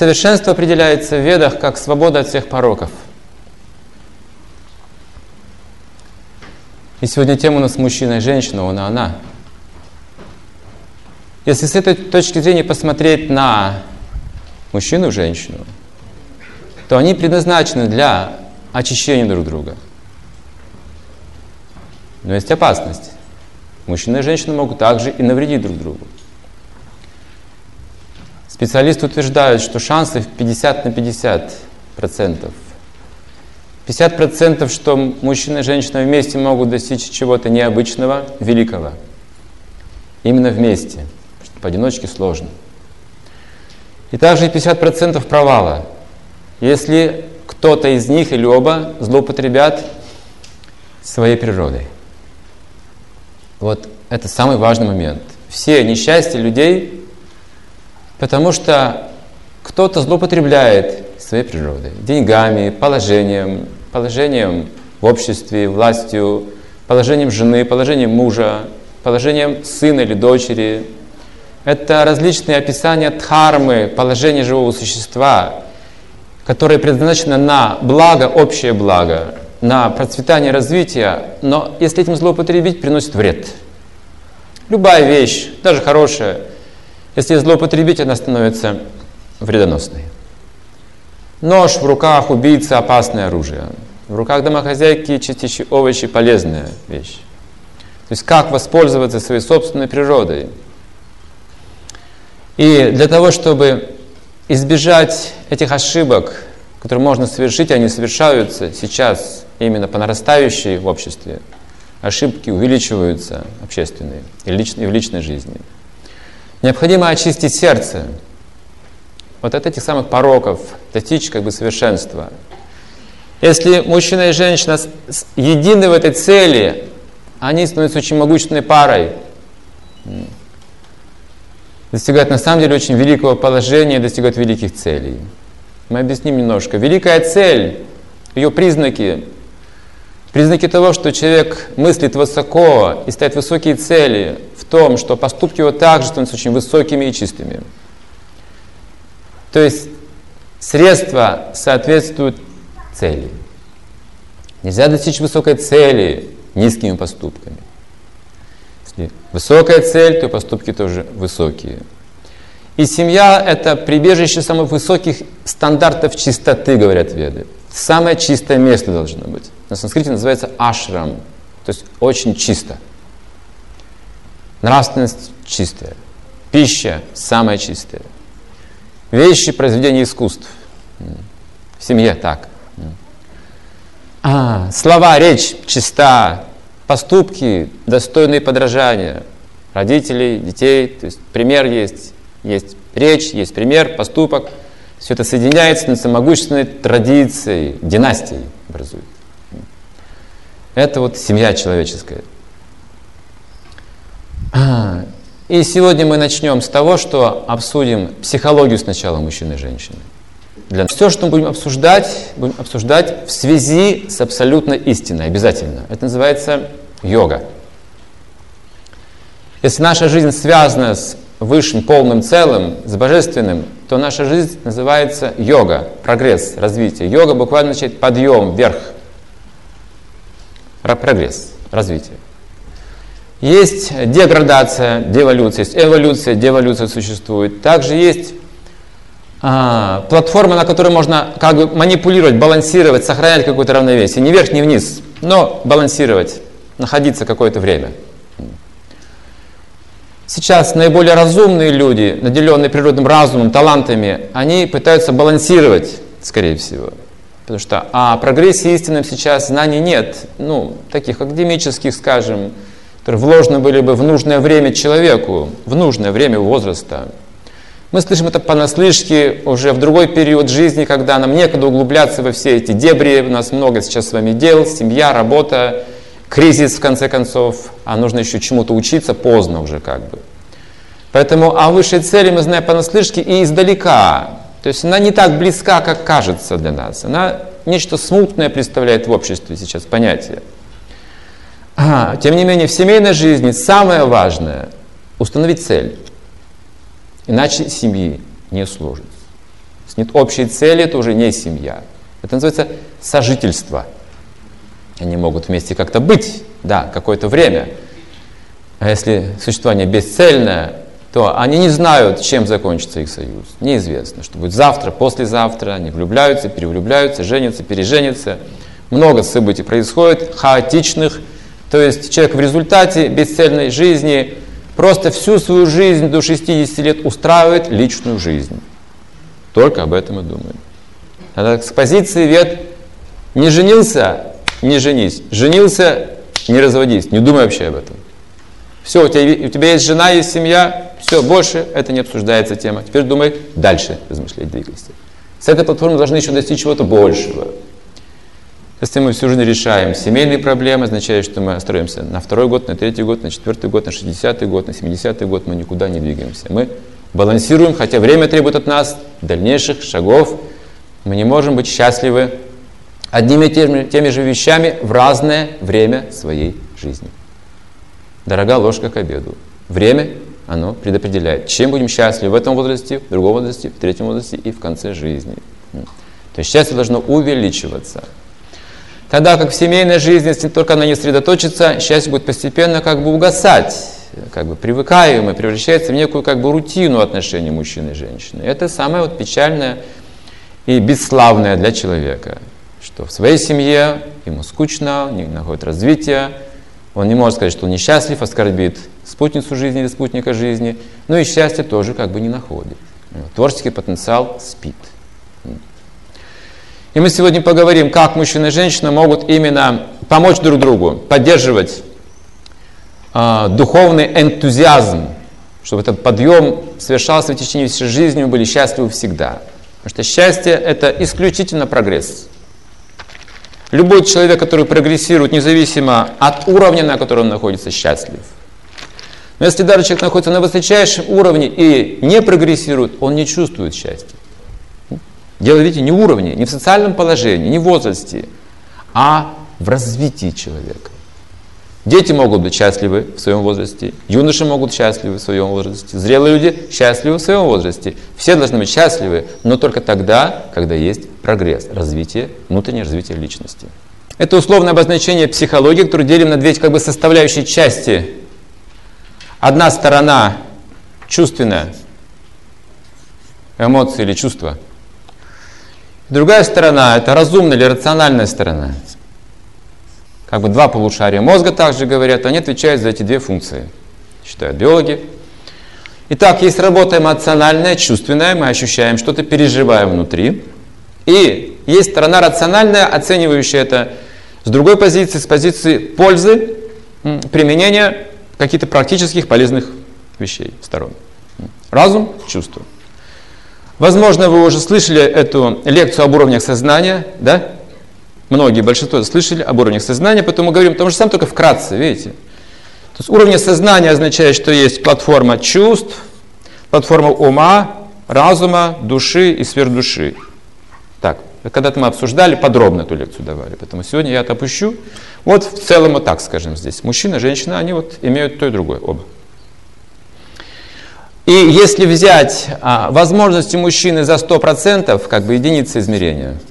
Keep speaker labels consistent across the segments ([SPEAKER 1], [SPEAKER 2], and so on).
[SPEAKER 1] Совершенство определяется в ведах как свобода от всех пороков. И сегодня тема у нас мужчина и женщина, он и она. Если с этой точки зрения посмотреть на мужчину и женщину, то они предназначены для очищения друг друга. Но есть опасность. Мужчина и женщина могут также и навредить друг другу. Специалисты утверждают, что шансы 50 на 50 процентов. 50 процентов, что мужчина и женщина вместе могут достичь чего-то необычного, великого. Именно вместе. Поодиночке сложно. И также 50 процентов провала. Если кто-то из них или оба злоупотребят своей природой. Вот это самый важный момент. Все несчастья людей Потому что кто-то злоупотребляет своей природой, деньгами, положением, положением в обществе, властью, положением жены, положением мужа, положением сына или дочери. Это различные описания дхармы, положения живого существа, которые предназначены на благо, общее благо, на процветание, развитие, но если этим злоупотребить, приносит вред. Любая вещь, даже хорошая, если злоупотребить, она становится вредоносной. Нож в руках убийцы – опасное оружие. В руках домохозяйки чистящие овощи – полезная вещь. То есть как воспользоваться своей собственной природой. И для того, чтобы избежать этих ошибок, которые можно совершить, они совершаются сейчас именно по нарастающей в обществе. Ошибки увеличиваются общественные и, в личной жизни – Необходимо очистить сердце вот от этих самых пороков, достичь как бы совершенства. Если мужчина и женщина едины в этой цели, они становятся очень могущественной парой. Достигают на самом деле очень великого положения, достигают великих целей. Мы объясним немножко. Великая цель, ее признаки, признаки того, что человек мыслит высоко и ставит высокие цели, том, что поступки его также становятся очень высокими и чистыми. То есть средства соответствуют цели. Нельзя достичь высокой цели низкими поступками. Если высокая цель, то поступки тоже высокие. И семья – это прибежище самых высоких стандартов чистоты, говорят веды. Самое чистое место должно быть. На санскрите называется ашрам, то есть очень чисто – Нравственность чистая. Пища самая чистая. Вещи, произведения искусств. В семье так. А, слова, речь чиста. Поступки, достойные подражания. Родителей, детей. То есть пример есть. Есть речь, есть пример, поступок. Все это соединяется на могущественной традицией, династией образует. Это вот семья человеческая. И сегодня мы начнем с того, что обсудим психологию сначала мужчины и женщины. Для... Все, что мы будем обсуждать, будем обсуждать в связи с абсолютной истиной, обязательно. Это называется йога. Если наша жизнь связана с высшим полным целым, с божественным, то наша жизнь называется йога, прогресс, развитие. Йога буквально означает подъем вверх. Прогресс, развитие. Есть деградация, деволюция, есть эволюция, деволюция существует. Также есть а, платформа, на которой можно как бы манипулировать, балансировать, сохранять какое-то равновесие. Не вверх, не вниз, но балансировать, находиться какое-то время. Сейчас наиболее разумные люди, наделенные природным разумом, талантами, они пытаются балансировать, скорее всего. Потому что о прогрессе истинном сейчас знаний нет. Ну, таких академических, скажем, которые вложены были бы в нужное время человеку, в нужное время возраста. Мы слышим это понаслышке уже в другой период жизни, когда нам некогда углубляться во все эти дебри. У нас много сейчас с вами дел, семья, работа, кризис в конце концов, а нужно еще чему-то учиться поздно уже как бы. Поэтому о высшей цели мы знаем понаслышке и издалека. То есть она не так близка, как кажется для нас. Она нечто смутное представляет в обществе сейчас понятие. А, тем не менее, в семейной жизни самое важное – установить цель. Иначе семьи не сложится. Если нет общей цели, это уже не семья. Это называется сожительство. Они могут вместе как-то быть, да, какое-то время. А если существование бесцельное, то они не знают, чем закончится их союз. Неизвестно, что будет завтра, послезавтра. Они влюбляются, перевлюбляются, женятся, переженятся. Много событий происходит, хаотичных. То есть человек в результате бесцельной жизни просто всю свою жизнь до 60 лет устраивает личную жизнь. Только об этом и думает. Тогда с позиции вет не женился, не женись. Женился, не разводись. Не думай вообще об этом. Все, у тебя, у тебя есть жена, есть семья, все, больше это не обсуждается тема. Теперь думай дальше, размышлять, двигайся. С этой платформы должны еще достичь чего-то большего. Если мы всю жизнь решаем семейные проблемы, означает, что мы строимся на второй год, на третий год, на четвертый год, на 60-й год, на 70-й год, мы никуда не двигаемся. Мы балансируем, хотя время требует от нас дальнейших шагов. Мы не можем быть счастливы одними и теми, теми же вещами в разное время своей жизни. Дорога ложка к обеду. Время, оно предопределяет, чем будем счастливы в этом возрасте, в другом возрасте, в третьем возрасте и в конце жизни. То есть счастье должно увеличиваться. Тогда как в семейной жизни, если только она не сосредоточится, счастье будет постепенно как бы угасать, как бы привыкаемо, превращается в некую как бы рутину отношений мужчины и женщины. Это самое вот печальное и бесславное для человека, что в своей семье ему скучно, не находит развития, он не может сказать, что он несчастлив, оскорбит спутницу жизни или спутника жизни, но и счастье тоже как бы не находит. Творческий потенциал спит. И мы сегодня поговорим, как мужчина и женщина могут именно помочь друг другу, поддерживать э, духовный энтузиазм, чтобы этот подъем совершался в течение всей жизни, мы были счастливы всегда. Потому что счастье – это исключительно прогресс. Любой человек, который прогрессирует, независимо от уровня, на котором он находится, счастлив. Но если даже человек находится на высочайшем уровне и не прогрессирует, он не чувствует счастья. Дело, видите, не в уровне, не в социальном положении, не в возрасте, а в развитии человека. Дети могут быть счастливы в своем возрасте, юноши могут счастливы в своем возрасте, зрелые люди счастливы в своем возрасте. Все должны быть счастливы, но только тогда, когда есть прогресс, развитие, внутреннее развитие личности. Это условное обозначение психологии, которое делим на две как бы составляющие части. Одна сторона чувственная, эмоции или чувства. Другая сторона – это разумная или рациональная сторона – как бы два полушария мозга также говорят, они отвечают за эти две функции, считают биологи. Итак, есть работа эмоциональная, чувственная, мы ощущаем что-то, переживаем внутри. И есть сторона рациональная, оценивающая это с другой позиции, с позиции пользы, применения каких-то практических полезных вещей, сторон. Разум, чувство. Возможно, вы уже слышали эту лекцию об уровнях сознания, да? Многие, большинство слышали об уровнях сознания, поэтому мы говорим о том же самом, только вкратце, видите. То есть уровень сознания означает, что есть платформа чувств, платформа ума, разума, души и сверхдуши. Так, когда-то мы обсуждали, подробно эту лекцию давали, поэтому сегодня я это опущу. Вот в целом вот так скажем здесь. Мужчина, женщина, они вот имеют то и другое, оба. И если взять а, возможности мужчины за 100%, как бы единицы измерения –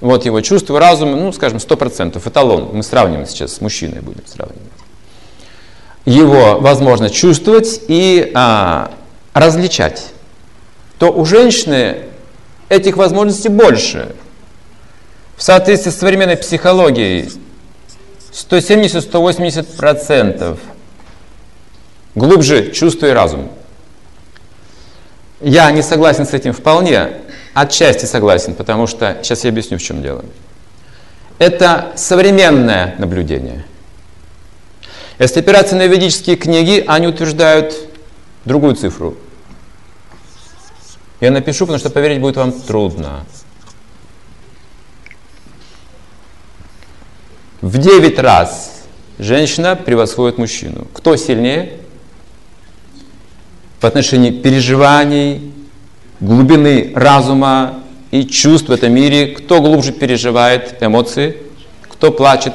[SPEAKER 1] вот его чувство, разум, ну, скажем, 100%, эталон. Мы сравниваем сейчас с мужчиной, будем сравнивать. Его возможно чувствовать и а, различать. То у женщины этих возможностей больше. В соответствии с современной психологией 170-180% глубже чувство и разум. Я не согласен с этим вполне, Отчасти согласен, потому что сейчас я объясню, в чем дело. Это современное наблюдение. Если опираться на ведические книги, они утверждают другую цифру. Я напишу, потому что поверить будет вам трудно. В 9 раз женщина превосходит мужчину. Кто сильнее? В отношении переживаний, глубины разума и чувств в этом мире, кто глубже переживает эмоции, кто плачет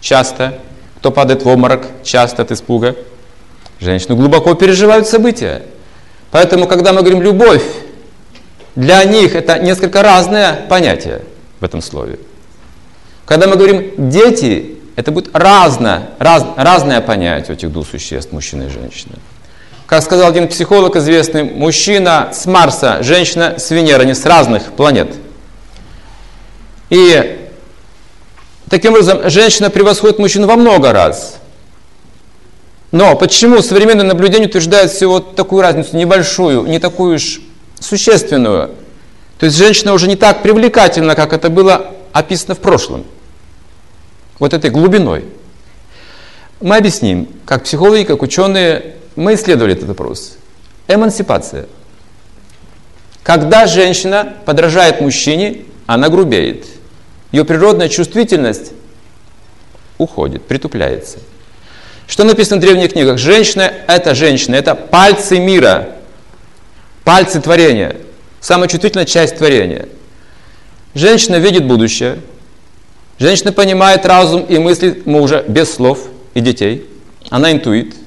[SPEAKER 1] часто, кто падает в обморок часто от испуга. Женщины глубоко переживают события. Поэтому, когда мы говорим «любовь», Для них это несколько разное понятие в этом слове. Когда мы говорим «дети», это будет разное, раз, разное понятие у этих двух существ, мужчины и женщины. Как сказал один психолог известный, мужчина с Марса, женщина с Венеры, они с разных планет. И таким образом женщина превосходит мужчину во много раз. Но почему современное наблюдение утверждает всего такую разницу небольшую, не такую уж существенную? То есть женщина уже не так привлекательна, как это было описано в прошлом. Вот этой глубиной. Мы объясним, как психологи, как ученые, мы исследовали этот вопрос. Эмансипация. Когда женщина подражает мужчине, она грубеет. Ее природная чувствительность уходит, притупляется. Что написано в древних книгах? Женщина – это женщина, это пальцы мира, пальцы творения, самая чувствительная часть творения. Женщина видит будущее, женщина понимает разум и мысли мужа без слов и детей, она интуит –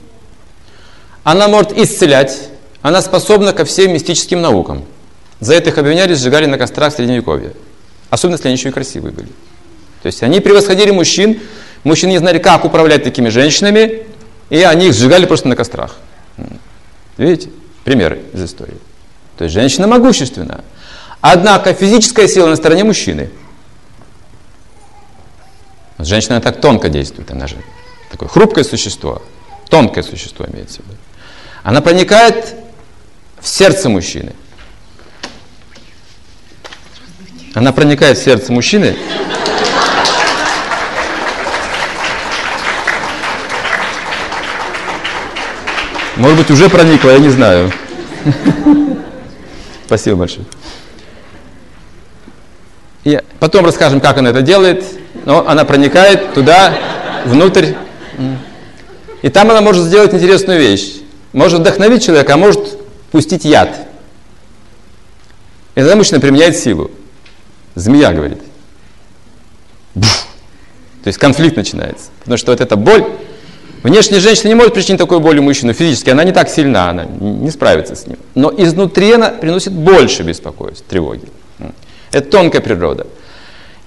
[SPEAKER 1] она может исцелять, она способна ко всем мистическим наукам. За это их обвиняли, сжигали на кострах Средневековья. Особенно, если они еще и красивые были. То есть они превосходили мужчин, мужчины не знали, как управлять такими женщинами, и они их сжигали просто на кострах. Видите? Примеры из истории. То есть женщина могущественна. Однако физическая сила на стороне мужчины. Женщина так тонко действует, она же такое хрупкое существо, тонкое существо имеется в виду. Она проникает в сердце мужчины. Она проникает в сердце мужчины. Может быть, уже проникла, я не знаю. Спасибо большое. И потом расскажем, как она это делает. Но она проникает туда, внутрь. И там она может сделать интересную вещь может вдохновить человека, а может пустить яд. И тогда мужчина применяет силу. Змея говорит. Буф. То есть конфликт начинается. Потому что вот эта боль, внешняя женщина не может причинить такую боль у мужчины физически, она не так сильна, она не справится с ним. Но изнутри она приносит больше беспокойств, тревоги. Это тонкая природа.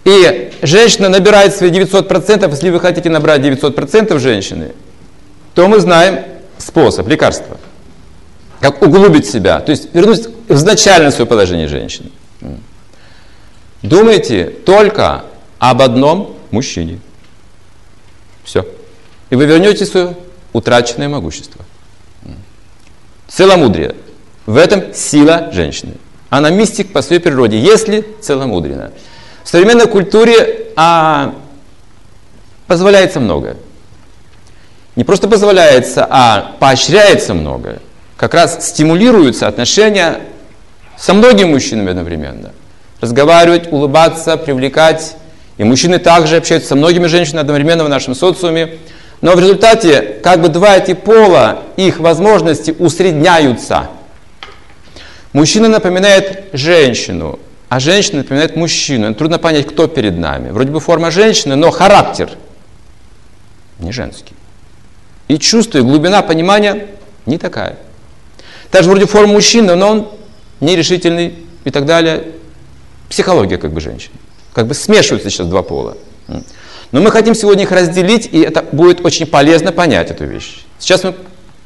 [SPEAKER 1] И женщина набирает свои 900%, если вы хотите набрать 900% женщины, то мы знаем, способ, лекарство. Как углубить себя, то есть вернуть в изначальное свое положение женщины. Думайте только об одном мужчине. Все. И вы вернете свое утраченное могущество. Целомудрие. В этом сила женщины. Она мистик по своей природе, если целомудрена. В современной культуре а, позволяется многое не просто позволяется, а поощряется многое. Как раз стимулируются отношения со многими мужчинами одновременно. Разговаривать, улыбаться, привлекать. И мужчины также общаются со многими женщинами одновременно в нашем социуме. Но в результате как бы два эти пола, их возможности усредняются. Мужчина напоминает женщину, а женщина напоминает мужчину. Трудно понять, кто перед нами. Вроде бы форма женщины, но характер не женский. И чувство, и глубина понимания не такая. Также вроде форма мужчины, но он нерешительный и так далее. Психология как бы женщин. Как бы смешиваются сейчас два пола. Но мы хотим сегодня их разделить, и это будет очень полезно понять эту вещь. Сейчас мы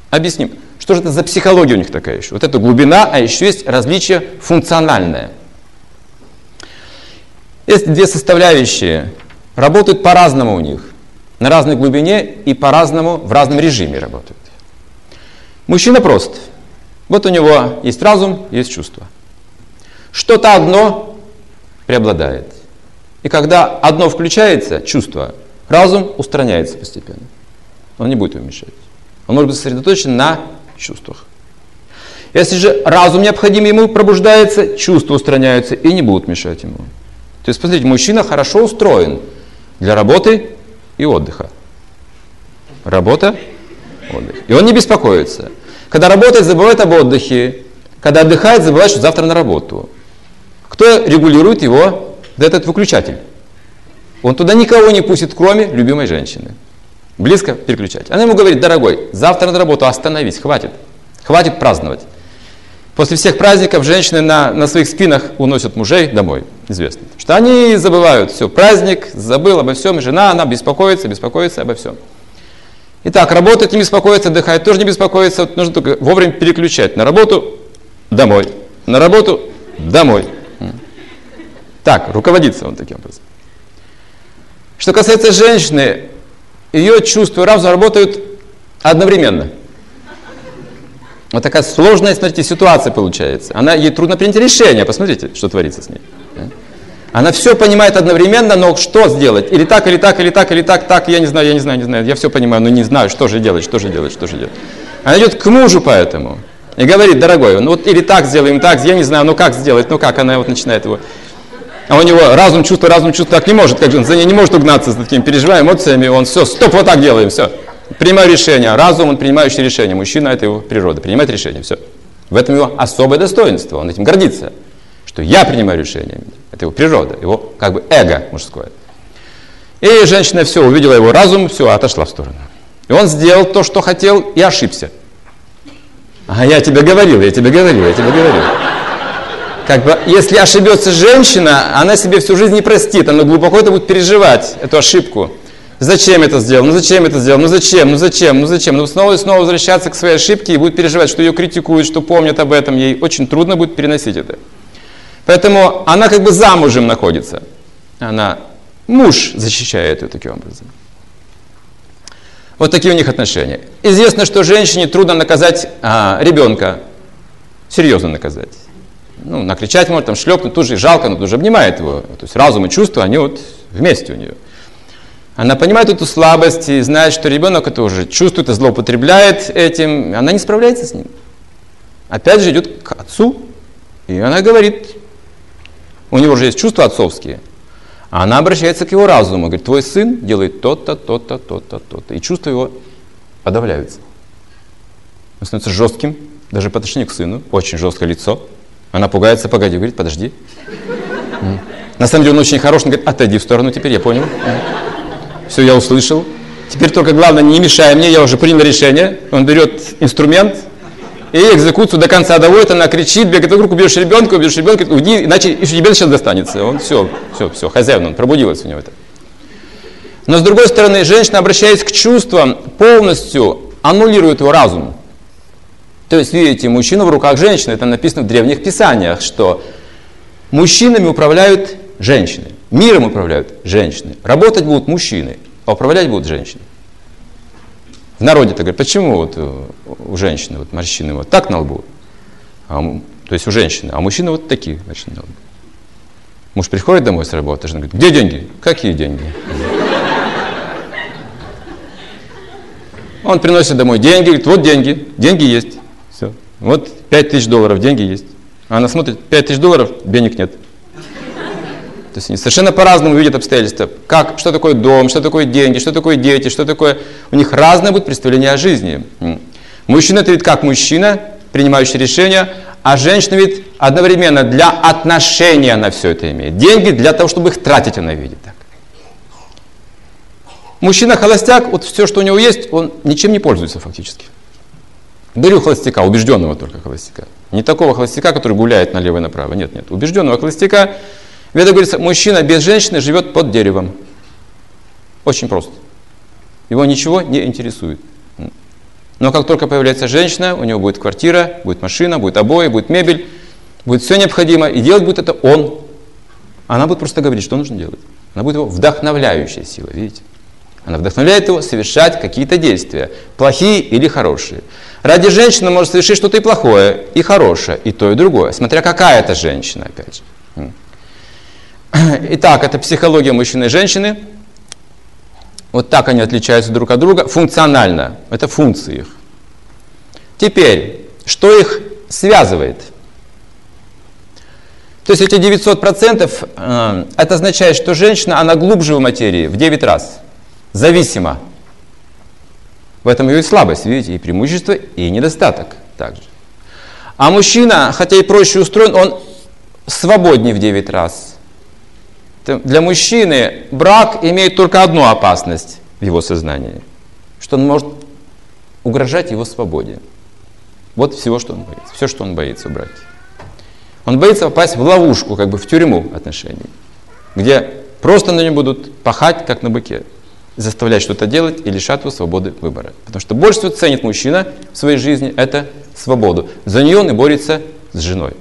[SPEAKER 1] объясним, что же это за психология у них такая еще. Вот это глубина, а еще есть различие функциональное. Есть две составляющие, работают по-разному у них на разной глубине и по-разному, в разном режиме работают. Мужчина прост. Вот у него есть разум, есть чувство. Что-то одно преобладает. И когда одно включается, чувство, разум устраняется постепенно. Он не будет его мешать. Он может быть сосредоточен на чувствах. Если же разум необходим ему пробуждается, чувства устраняются и не будут мешать ему. То есть, посмотрите, мужчина хорошо устроен для работы и отдыха. Работа, отдых. И он не беспокоится. Когда работает, забывает об отдыхе. Когда отдыхает, забывает, что завтра на работу. Кто регулирует его, да этот выключатель. Он туда никого не пустит, кроме любимой женщины. Близко переключать. Она ему говорит, дорогой, завтра на работу остановись, хватит. Хватит праздновать. После всех праздников женщины на, на своих спинах уносят мужей домой, известно. Что они забывают, все, праздник, забыл обо всем, жена, она беспокоится, беспокоится обо всем. Итак, работать не беспокоится, отдыхает тоже не беспокоится, вот нужно только вовремя переключать на работу, домой, на работу, домой. Так, руководится он таким образом. Что касается женщины, ее чувства и разум работают одновременно – вот такая сложная, смотрите, ситуация получается. Она, ей трудно принять решение. Посмотрите, что творится с ней. Она все понимает одновременно, но что сделать? Или так, или так, или так, или так, так, я не знаю, я не знаю, не знаю. Я все понимаю, но не знаю, что же делать, что же делать, что же делать. Она идет к мужу поэтому и говорит, дорогой, ну вот или так сделаем, так, я не знаю, ну как сделать, ну как, она вот начинает его. А у него разум, чувство, разум, чувство так не может, как же он за ней не может угнаться с такими переживаемыми эмоциями, он все, стоп, вот так делаем, все. Принимаю решение. Разум, он принимающий решение. Мужчина – это его природа. Принимает решение. Все. В этом его особое достоинство. Он этим гордится. Что я принимаю решение. Это его природа. Его как бы эго мужское. И женщина все, увидела его разум, все, отошла в сторону. И он сделал то, что хотел, и ошибся. А я тебе говорил, я тебе говорил, я тебе говорил. Как бы, если ошибется женщина, она себе всю жизнь не простит, она глубоко это будет переживать, эту ошибку. Зачем это сделал? Ну зачем это сделал? Ну зачем? Ну зачем? Ну зачем? Ну снова и снова возвращаться к своей ошибке и будет переживать, что ее критикуют, что помнят об этом. Ей очень трудно будет переносить это. Поэтому она как бы замужем находится. Она, муж защищает ее таким образом. Вот такие у них отношения. Известно, что женщине трудно наказать а, ребенка, серьезно наказать. Ну, накричать может, там шлепнуть, тут же жалко, но тут же обнимает его. То есть разум и чувства, они вот вместе у нее. Она понимает эту слабость и знает, что ребенок это уже чувствует и злоупотребляет этим. Она не справляется с ним. Опять же идет к отцу, и она говорит, у него уже есть чувства отцовские, а она обращается к его разуму, говорит, твой сын делает то-то, то-то, то-то, то-то. И чувства его подавляются. Он становится жестким, даже по отношению к сыну, очень жесткое лицо. Она пугается, погоди, говорит, подожди. На самом деле он очень хороший, он говорит, отойди в сторону теперь, я понял. Все, я услышал. Теперь только главное, не мешай мне, я уже принял решение. Он берет инструмент и экзекуцию до конца доводит, она кричит, бегает вокруг, убьешь ребенка, убьешь ребенка, уйди, иначе тебе сейчас достанется. Он все, все, все, хозяин, он пробудилась у него это. Но с другой стороны, женщина, обращаясь к чувствам, полностью аннулирует его разум. То есть, видите, мужчина в руках женщины, это написано в древних писаниях, что мужчинами управляют женщины. Миром управляют женщины. Работать будут мужчины, а управлять будут женщины. В народе так говорят, почему вот у женщины вот морщины вот так на лбу, а, то есть у женщины, а мужчины вот такие морщины на лбу. Муж приходит домой с работы, жена говорит, где деньги? Какие деньги? Он приносит домой деньги, говорит, вот деньги, деньги есть. Все. Вот 5 тысяч долларов, деньги есть. Она смотрит, 5 тысяч долларов, денег нет. То есть они совершенно по-разному видят обстоятельства. Как, что такое дом, что такое деньги, что такое дети, что такое... У них разное будет представление о жизни. Мужчина это видит как мужчина, принимающий решения, а женщина видит одновременно для отношения она все это имеет. Деньги для того, чтобы их тратить она видит так. Мужчина холостяк, вот все, что у него есть, он ничем не пользуется фактически. Беру холостяка, убежденного только холостяка. Не такого холостяка, который гуляет налево и направо. Нет, нет. Убежденного холостяка, Веда говорится, мужчина без женщины живет под деревом. Очень просто. Его ничего не интересует. Но как только появляется женщина, у него будет квартира, будет машина, будет обои, будет мебель, будет все необходимо, и делать будет это он. Она будет просто говорить, что нужно делать. Она будет его вдохновляющая сила, видите? Она вдохновляет его совершать какие-то действия, плохие или хорошие. Ради женщины может совершить что-то и плохое, и хорошее, и то, и другое, смотря какая это женщина, опять же. Итак, это психология мужчины и женщины. Вот так они отличаются друг от друга функционально. Это функции их. Теперь, что их связывает? То есть эти 900% э, это означает, что женщина, она глубже в материи в 9 раз. Зависима. В этом ее и слабость, видите, и преимущество, и недостаток также. А мужчина, хотя и проще устроен, он свободнее в 9 раз. Для мужчины брак имеет только одну опасность в его сознании, что он может угрожать его свободе. Вот всего, что он боится. Все, что он боится в браке. Он боится попасть в ловушку, как бы в тюрьму отношений, где просто на нем будут пахать, как на быке, заставлять что-то делать и лишать его свободы выбора. Потому что больше всего ценит мужчина в своей жизни – это свободу. За нее он и борется с женой.